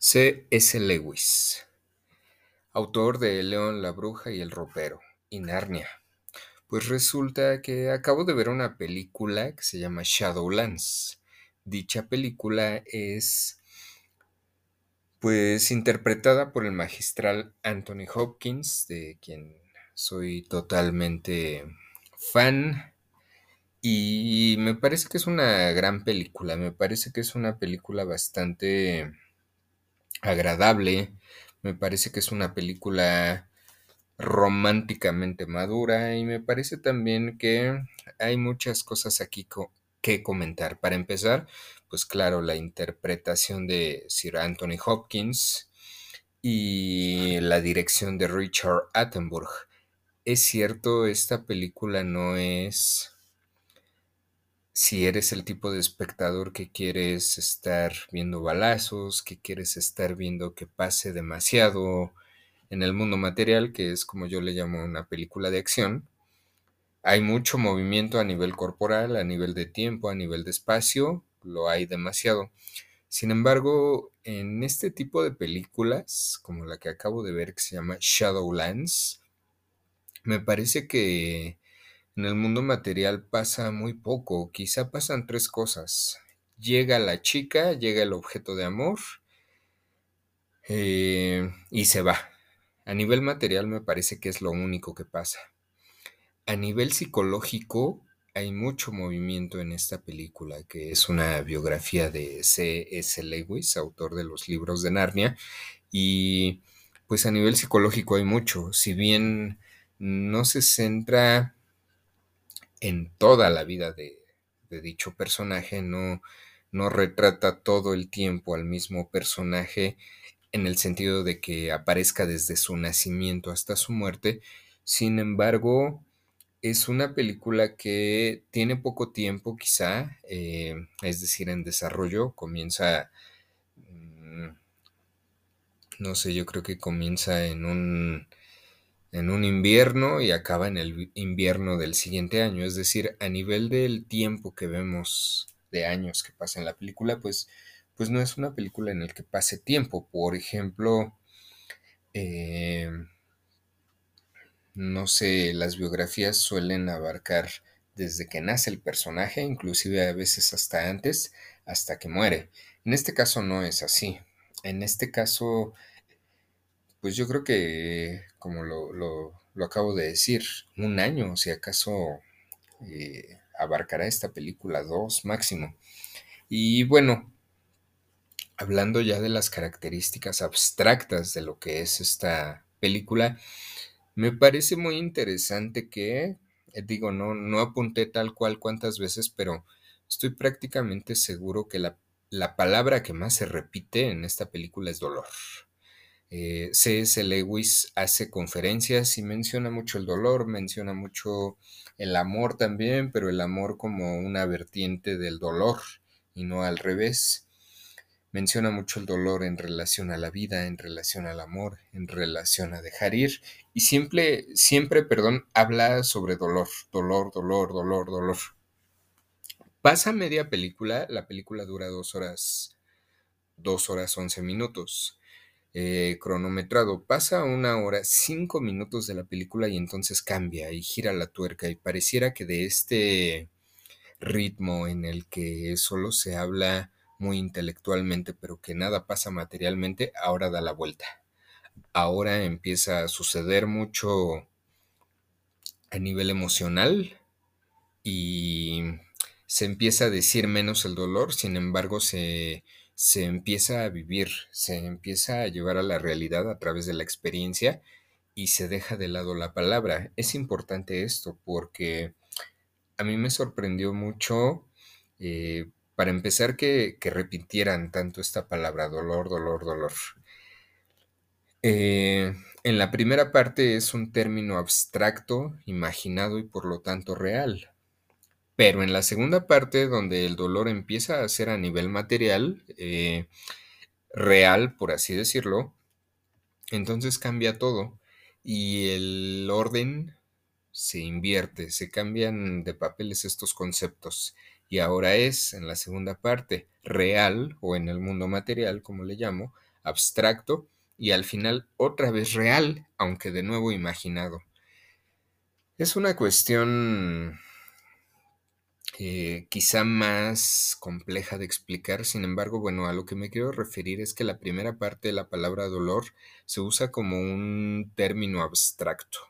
C. S. Lewis, autor de León la Bruja y el Ropero y Narnia. Pues resulta que acabo de ver una película que se llama Shadowlands. Dicha película es pues interpretada por el magistral Anthony Hopkins, de quien soy totalmente fan. Y me parece que es una gran película, me parece que es una película bastante agradable. Me parece que es una película románticamente madura y me parece también que hay muchas cosas aquí que comentar. Para empezar, pues claro, la interpretación de Sir Anthony Hopkins y la dirección de Richard Attenborough. Es cierto, esta película no es si eres el tipo de espectador que quieres estar viendo balazos, que quieres estar viendo que pase demasiado en el mundo material, que es como yo le llamo una película de acción, hay mucho movimiento a nivel corporal, a nivel de tiempo, a nivel de espacio, lo hay demasiado. Sin embargo, en este tipo de películas, como la que acabo de ver que se llama Shadowlands, me parece que en el mundo material pasa muy poco, quizá pasan tres cosas. Llega la chica, llega el objeto de amor eh, y se va. A nivel material me parece que es lo único que pasa. A nivel psicológico hay mucho movimiento en esta película, que es una biografía de C.S. Lewis, autor de los libros de Narnia, y pues a nivel psicológico hay mucho, si bien no se centra en toda la vida de, dicho personaje, no, no retrata todo el tiempo al mismo personaje en el sentido de que aparezca desde su nacimiento hasta su muerte. Sin embargo, es una película que tiene poco tiempo quizá, eh, es decir, en desarrollo, comienza, mm, no sé, yo creo que comienza en un en un invierno y acaba en el invierno del siguiente año. Es decir, a nivel del tiempo que vemos de años que pasa en la película, pues, pues no es una película en la que pase tiempo. Por ejemplo, eh, no sé, las biografías suelen abarcar desde que nace el personaje, inclusive a veces hasta antes, hasta que muere. En este caso no es así. En este caso pues yo creo que, como lo, acabo de decir, un año, si acaso eh, abarcará esta película, dos máximo. Y bueno, hablando ya de las características abstractas de lo que es esta película, me parece muy interesante que, eh, digo, no, no apunté tal cual cuántas veces, pero estoy prácticamente seguro que la, la palabra que más se repite en esta película es dolor. Eh, C.S. Lewis hace conferencias y menciona mucho el dolor, menciona mucho el amor también, pero el amor como una vertiente del dolor y no al revés. Menciona mucho el dolor en relación a la vida, en relación al amor, en relación a dejar ir. Y siempre, siempre, perdón, habla sobre dolor, dolor, dolor, dolor, dolor. Pasa media película, la película dura dos horas, dos horas once minutos. Eh, cronometrado. Pasa una hora, cinco minutos de la película y entonces cambia y gira la tuerca y pareciera que de este ritmo en el que solo se habla muy intelectualmente pero que nada pasa materialmente, ahora da la vuelta. Ahora empieza a suceder mucho a nivel emocional y se empieza a decir menos el dolor, sin embargo se se empieza a vivir, se empieza a llevar a la realidad a través de la experiencia y se deja de lado la palabra. Es importante esto porque a mí me sorprendió mucho, eh, para empezar, que, repitieran tanto esta palabra, dolor, dolor, dolor. Eh, en la primera parte es un término abstracto, imaginado y por lo tanto real. Pero en la segunda parte, donde el dolor empieza a ser a nivel material, eh, real, por así decirlo, entonces cambia todo y el orden se invierte, se cambian de papeles estos conceptos y ahora es en la segunda parte real o en el mundo material, como le llamo, abstracto y al final otra vez real, aunque de nuevo imaginado. Es una cuestión eh, quizá más compleja de explicar, sin embargo, bueno, a lo que me quiero referir es que la primera parte de la palabra dolor se usa como un término abstracto.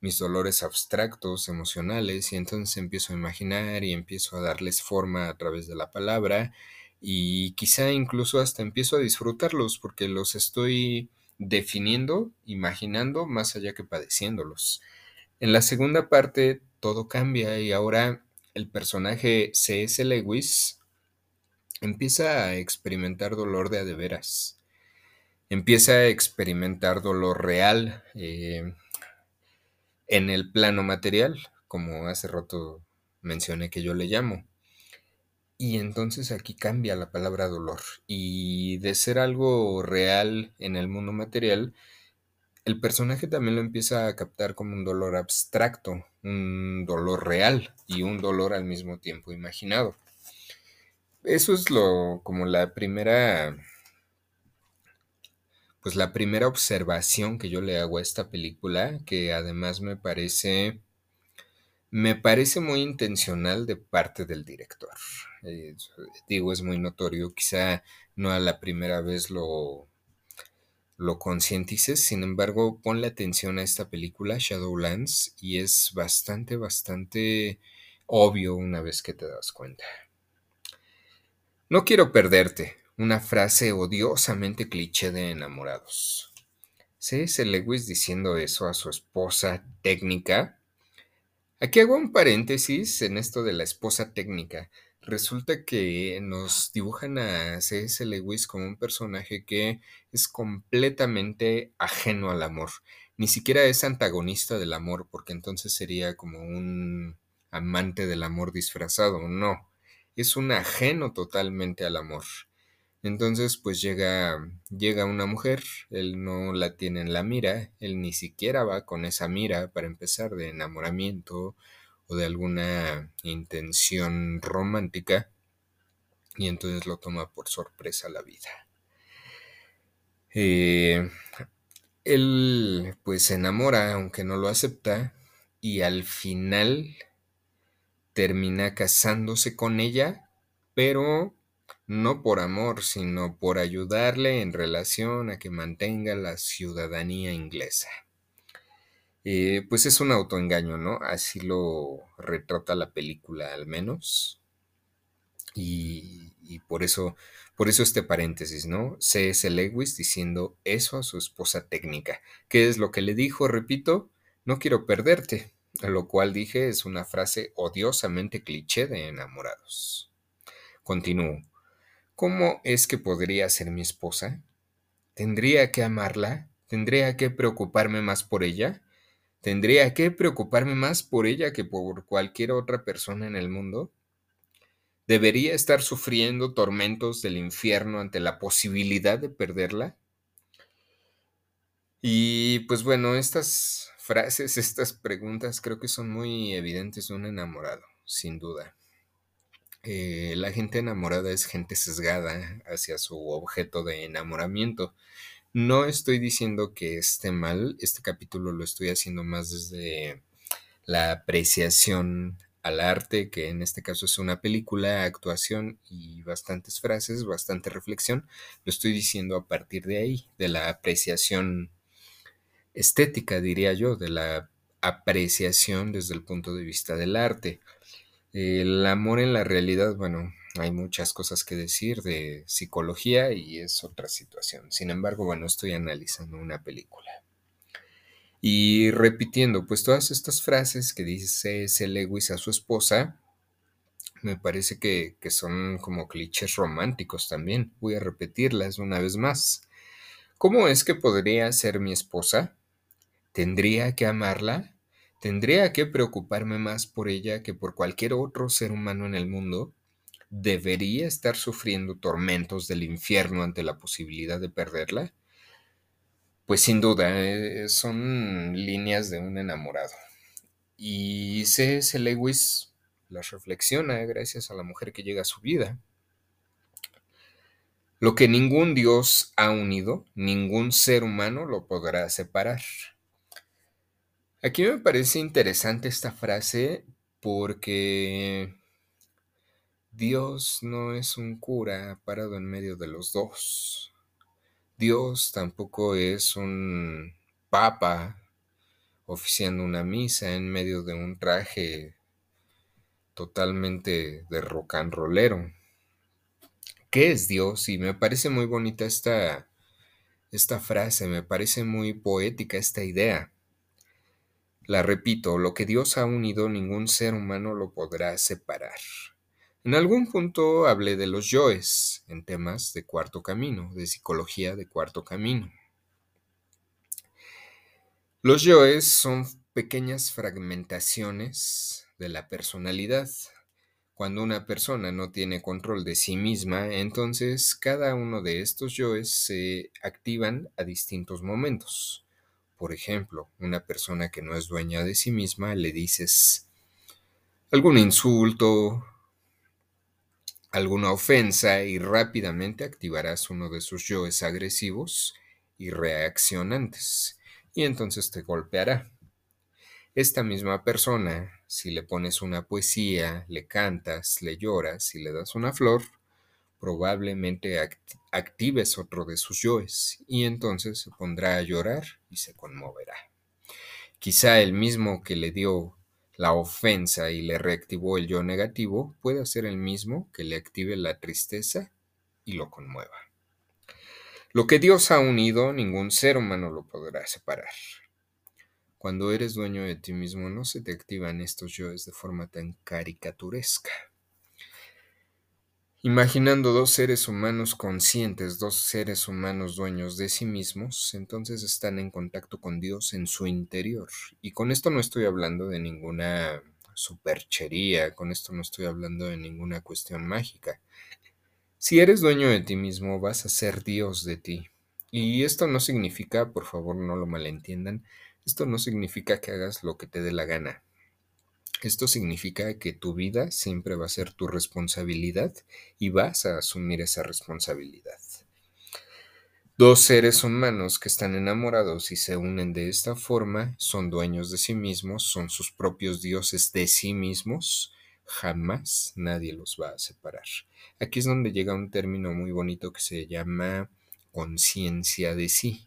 Mis dolores abstractos, emocionales, y entonces empiezo a imaginar y empiezo a darles forma a través de la palabra y quizá incluso hasta empiezo a disfrutarlos porque los estoy definiendo, imaginando, más allá que padeciéndolos. En la segunda parte todo cambia y ahora el personaje C.S. Lewis empieza a experimentar dolor de a de veras. Empieza a experimentar dolor real eh, en el plano material, como hace rato mencioné que yo le llamo. Y entonces aquí cambia la palabra dolor. Y de ser algo real en el mundo material, el personaje también lo empieza a captar como un dolor abstracto, un dolor real y un dolor al mismo tiempo imaginado. Eso es lo como la primera pues la primera observación que yo le hago a esta película, que además me parece me parece muy intencional de parte del director. Eh, digo, es muy notorio, quizá no a la primera vez lo lo concientices, sin embargo, ponle atención a esta película, Shadowlands, y es bastante, bastante obvio una vez que te das cuenta. No quiero perderte, una frase odiosamente cliché de enamorados. C.S. Lewis diciendo eso a su esposa técnica. Aquí hago un paréntesis en esto de la esposa técnica. Resulta que nos dibujan a C.S. Lewis como un personaje que es completamente ajeno al amor. Ni siquiera es antagonista del amor, porque entonces sería como un amante del amor disfrazado. No, es un ajeno totalmente al amor. Entonces, pues llega, llega una mujer, él no la tiene en la mira, él ni siquiera va con esa mira para empezar de enamoramiento o de alguna intención romántica y entonces lo toma por sorpresa la vida. Eh, él pues se enamora aunque no lo acepta y al final termina casándose con ella, pero no por amor, sino por ayudarle en relación a que mantenga la ciudadanía inglesa. Eh, pues es un autoengaño, ¿no? Así lo retrata la película al menos. Y, por eso, por eso este paréntesis, ¿no? C.S. Lewis diciendo eso a su esposa técnica. ¿Qué es lo que le dijo? Repito, no quiero perderte. Lo cual dije es una frase odiosamente cliché de enamorados. Continúo. ¿Cómo es que podría ser mi esposa? ¿Tendría que amarla? ¿Tendría que preocuparme más por ella? ¿Tendría que preocuparme más por ella que por cualquier otra persona en el mundo? ¿Debería estar sufriendo tormentos del infierno ante la posibilidad de perderla? Y pues bueno, estas frases, estas preguntas creo que son muy evidentes de un enamorado, sin duda. Eh, la gente enamorada es gente sesgada hacia su objeto de enamoramiento. No estoy diciendo que esté mal, este capítulo lo estoy haciendo más desde la apreciación al arte, que en este caso es una película, actuación y bastantes frases, bastante reflexión. Lo estoy diciendo a partir de ahí, de la apreciación estética, diría yo, de la apreciación desde el punto de vista del arte. El amor en la realidad, bueno, hay muchas cosas que decir de psicología y es otra situación. Sin embargo, bueno, estoy analizando una película. Y repitiendo, pues todas estas frases que dice C. Lewis a su esposa, me parece que, que son como clichés románticos también. Voy a repetirlas una vez más. ¿Cómo es que podría ser mi esposa? ¿Tendría que amarla? ¿Tendría que preocuparme más por ella que por cualquier otro ser humano en el mundo? ¿Debería estar sufriendo tormentos del infierno ante la posibilidad de perderla? Pues sin duda, eh, son líneas de un enamorado. Y C.S. Lewis las reflexiona gracias a la mujer que llega a su vida. Lo que ningún Dios ha unido, ningún ser humano lo podrá separar. Aquí me parece interesante esta frase porque Dios no es un cura parado en medio de los dos. Dios tampoco es un papa oficiando una misa en medio de un traje totalmente de rock and rollero. ¿Qué es Dios? Y me parece muy bonita esta, esta frase, me parece muy poética esta idea. La repito, lo que Dios ha unido ningún ser humano lo podrá separar. En algún punto hablé de los yoes en temas de cuarto camino, de psicología de cuarto camino. Los yoes son pequeñas fragmentaciones de la personalidad. Cuando una persona no tiene control de sí misma, entonces cada uno de estos yoes se activan a distintos momentos. Por ejemplo, una persona que no es dueña de sí misma le dices algún insulto, alguna ofensa y rápidamente activarás uno de sus yoes agresivos y reaccionantes y entonces te golpeará. Esta misma persona, si le pones una poesía, le cantas, le lloras y le das una flor, probablemente actives otro de sus yoes y entonces se pondrá a llorar y se conmoverá. Quizá el mismo que le dio la ofensa y le reactivó el yo negativo pueda ser el mismo que le active la tristeza y lo conmueva. Lo que Dios ha unido, ningún ser humano lo podrá separar. Cuando eres dueño de ti mismo, no se te activan estos yoes de forma tan caricaturesca. Imaginando dos seres humanos conscientes, dos seres humanos dueños de sí mismos, entonces están en contacto con Dios en su interior. Y con esto no estoy hablando de ninguna superchería, con esto no estoy hablando de ninguna cuestión mágica. Si eres dueño de ti mismo, vas a ser Dios de ti. Y esto no significa, por favor no lo malentiendan, esto no significa que hagas lo que te dé la gana. Esto significa que tu vida siempre va a ser tu responsabilidad y vas a asumir esa responsabilidad. Dos seres humanos que están enamorados y se unen de esta forma son dueños de sí mismos, son sus propios dioses de sí mismos. Jamás nadie los va a separar. Aquí es donde llega un término muy bonito que se llama conciencia de sí.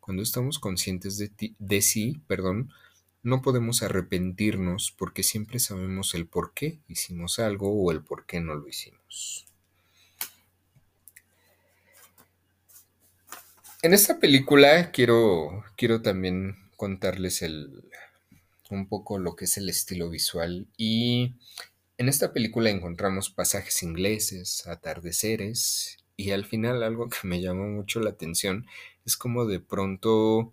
Cuando estamos conscientes de, sí, perdón, no podemos arrepentirnos porque siempre sabemos el por qué hicimos algo o el por qué no lo hicimos. En esta película quiero, quiero también contarles el, un poco lo que es el estilo visual y en esta película encontramos pasajes ingleses, atardeceres y al final algo que me llamó mucho la atención es como de pronto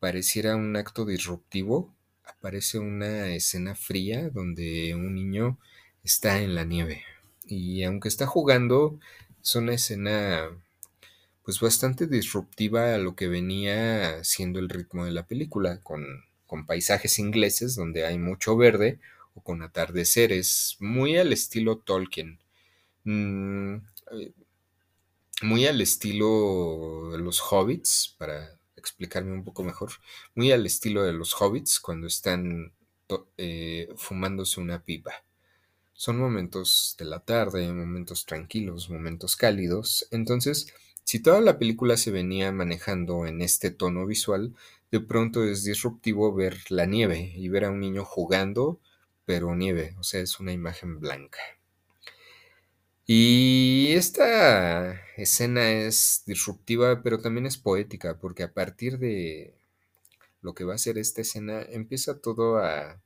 pareciera un acto disruptivo, aparece una escena fría donde un niño está en la nieve. Y aunque está jugando, es una escena pues bastante disruptiva a lo que venía siendo el ritmo de la película, con, con paisajes ingleses donde hay mucho verde o con atardeceres, muy al estilo Tolkien. Mm, eh, muy al estilo de los hobbits, para explicarme un poco mejor, muy al estilo de los hobbits cuando están eh, fumándose una pipa. Son momentos de la tarde, momentos tranquilos, momentos cálidos. Entonces, si toda la película se venía manejando en este tono visual, de pronto es disruptivo ver la nieve y ver a un niño jugando, pero nieve, o sea, es una imagen blanca. Y esta escena es disruptiva, pero también es poética, porque a partir de lo que va a ser esta escena, empieza todo a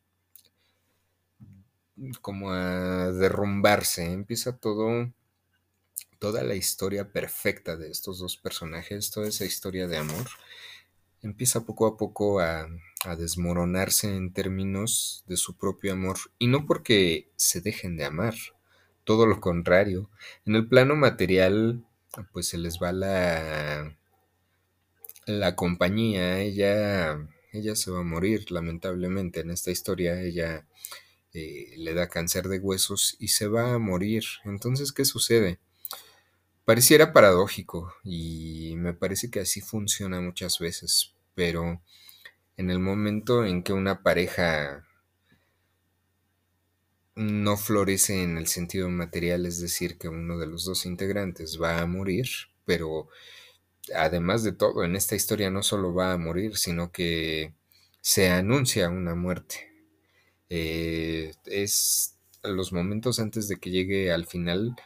como a derrumbarse, empieza todo toda la historia perfecta de estos dos personajes, toda esa historia de amor, empieza poco a poco a, a desmoronarse en términos de su propio amor, y no porque se dejen de amar, todo lo contrario. En el plano material, pues se les va la, la compañía, ella, ella se va a morir, lamentablemente. En esta historia, ella eh, le da cáncer de huesos y se va a morir. Entonces, ¿qué sucede? Pareciera paradójico y me parece que así funciona muchas veces, pero en el momento en que una pareja no florece en el sentido material, es decir, que uno de los dos integrantes va a morir, pero además de todo, en esta historia no solo va a morir, sino que se anuncia una muerte. Eh, es los momentos antes de que llegue al final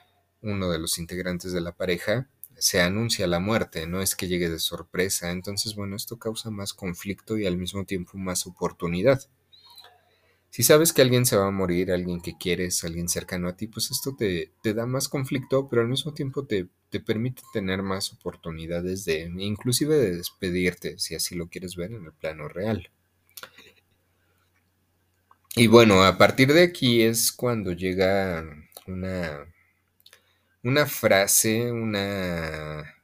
uno de los integrantes de la pareja, se anuncia la muerte, no es que llegue de sorpresa. Entonces, bueno, esto causa más conflicto y al mismo tiempo más oportunidad. Si sabes que alguien se va a morir, alguien que quieres, alguien cercano a ti, pues esto te, te da más conflicto, pero al mismo tiempo te, te, permite tener más oportunidades de, inclusive de despedirte, si así lo quieres ver en el plano real. Y bueno, a partir de aquí es cuando llega una, una frase, una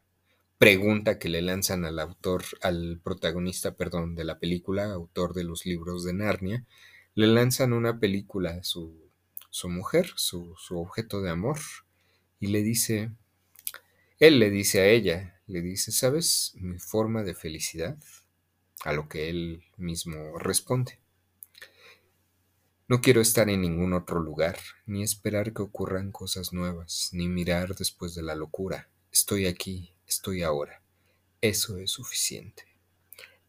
pregunta que le lanzan al autor, al protagonista, perdón, de la película, autor de los libros de Narnia, le lanzan una película a su, su mujer, su, su objeto de amor, y le dice, él le dice a ella, le dice, ¿sabes mi forma de felicidad? A lo que él mismo responde. No quiero estar en ningún otro lugar, ni esperar que ocurran cosas nuevas, ni mirar después de la locura. Estoy aquí, estoy ahora. Eso es suficiente.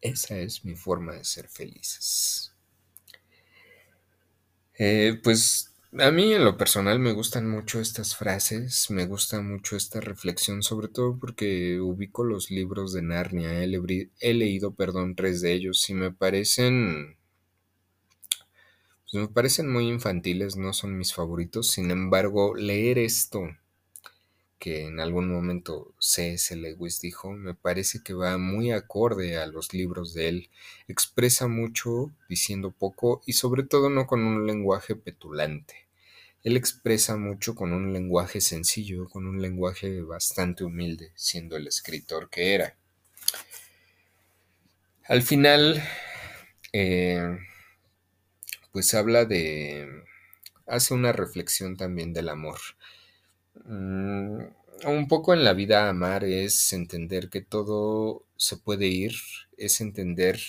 Esa es mi forma de ser felices. Eh, pues a mí en lo personal me gustan mucho estas frases, me gusta mucho esta reflexión, sobre todo porque ubico los libros de Narnia, he, he leído, perdón, tres de ellos y me parecen, pues me parecen muy infantiles, no son mis favoritos, sin embargo, leer esto que en algún momento C.S. Lewis dijo, me parece que va muy acorde a los libros de él. Expresa mucho diciendo poco y sobre todo no con un lenguaje petulante. Él expresa mucho con un lenguaje sencillo, con un lenguaje bastante humilde, siendo el escritor que era. Al final, eh, pues habla de... hace una reflexión también del amor. Mm, un poco en la vida amar es entender que todo se puede ir, es entender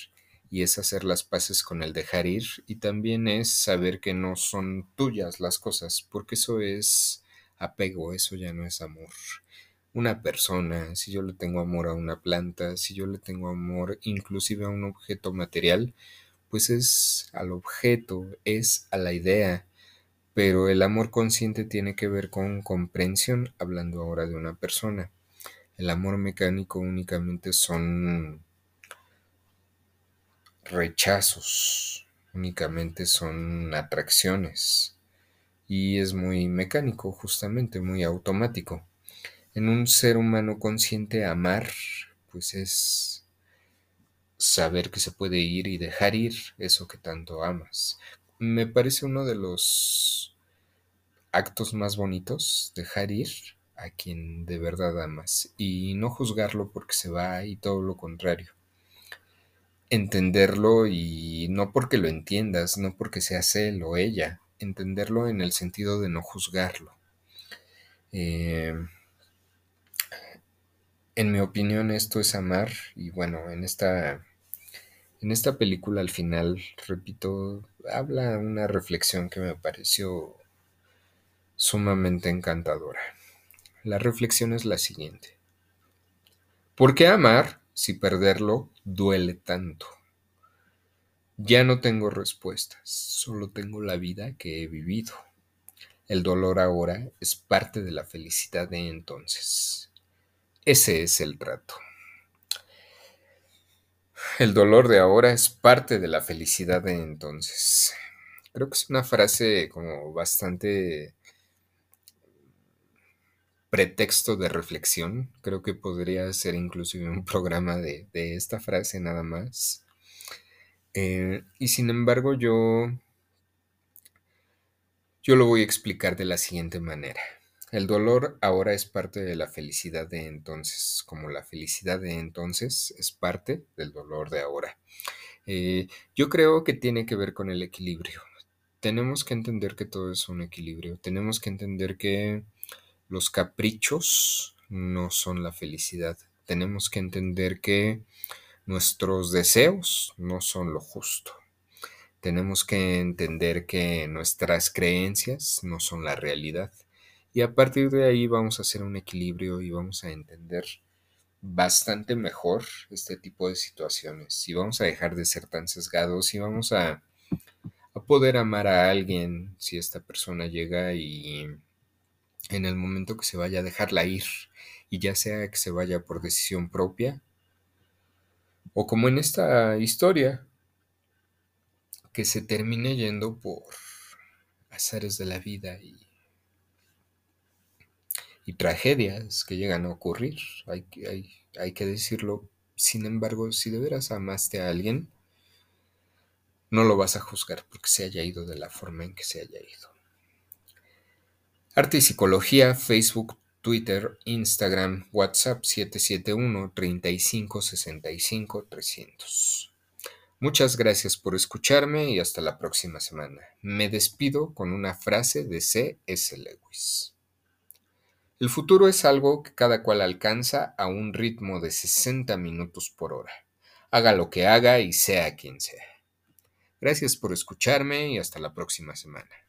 y es hacer las paces con el dejar ir y también es saber que no son tuyas las cosas, porque eso es apego, eso ya no es amor. Una persona, si yo le tengo amor a una planta, si yo le tengo amor inclusive a un objeto material, pues es al objeto, es a la idea, pero el amor consciente tiene que ver con comprensión, hablando ahora de una persona. El amor mecánico únicamente son rechazos, únicamente son atracciones. Y es muy mecánico, justamente, muy automático. En un ser humano consciente amar, pues es saber que se puede ir y dejar ir eso que tanto amas. Me parece uno de los actos más bonitos, dejar ir a quien de verdad amas y no juzgarlo porque se va y todo lo contrario. Entenderlo y no porque lo entiendas, no porque seas él o ella, entenderlo en el sentido de no juzgarlo. Eh, en mi opinión esto es amar y bueno, en esta, en esta película al final, repito, habla una reflexión que me pareció sumamente encantadora. La reflexión es la siguiente. ¿Por qué amar si perderlo duele tanto? Ya no tengo respuestas, solo tengo la vida que he vivido. El dolor ahora es parte de la felicidad de entonces. Ese es el trato. El dolor de ahora es parte de la felicidad de entonces. Creo que es una frase como bastante pretexto de reflexión. Creo que podría ser inclusive un programa de, de esta frase nada más. Eh, y sin embargo yo, yo lo voy a explicar de la siguiente manera. El dolor ahora es parte de la felicidad de entonces, como la felicidad de entonces es parte del dolor de ahora. Eh, yo creo que tiene que ver con el equilibrio. Tenemos que entender que todo es un equilibrio. Tenemos que entender que los caprichos, no son la felicidad. Tenemos que entender que nuestros deseos no son lo justo. Tenemos que entender que nuestras creencias no son la realidad. Y a partir de ahí vamos a hacer un equilibrio y vamos a entender bastante mejor este tipo de situaciones. Y vamos a dejar de ser tan sesgados y vamos a, a poder amar a alguien si esta persona llega y en el momento que se vaya a dejarla ir y ya sea que se vaya por decisión propia o como en esta historia que se termine yendo por azares de la vida y y tragedias que llegan a ocurrir, hay, hay, hay que decirlo. Sin embargo, si de veras amaste a alguien, no lo vas a juzgar porque se haya ido de la forma en que se haya ido. Arte y Psicología, Facebook, Twitter, Instagram, WhatsApp 771 35 65 300. Muchas gracias por escucharme y hasta la próxima semana. Me despido con una frase de C.S. Lewis. El futuro es algo que cada cual alcanza a un ritmo de 60 minutos por hora. Haga lo que haga y sea quien sea. Gracias por escucharme y hasta la próxima semana.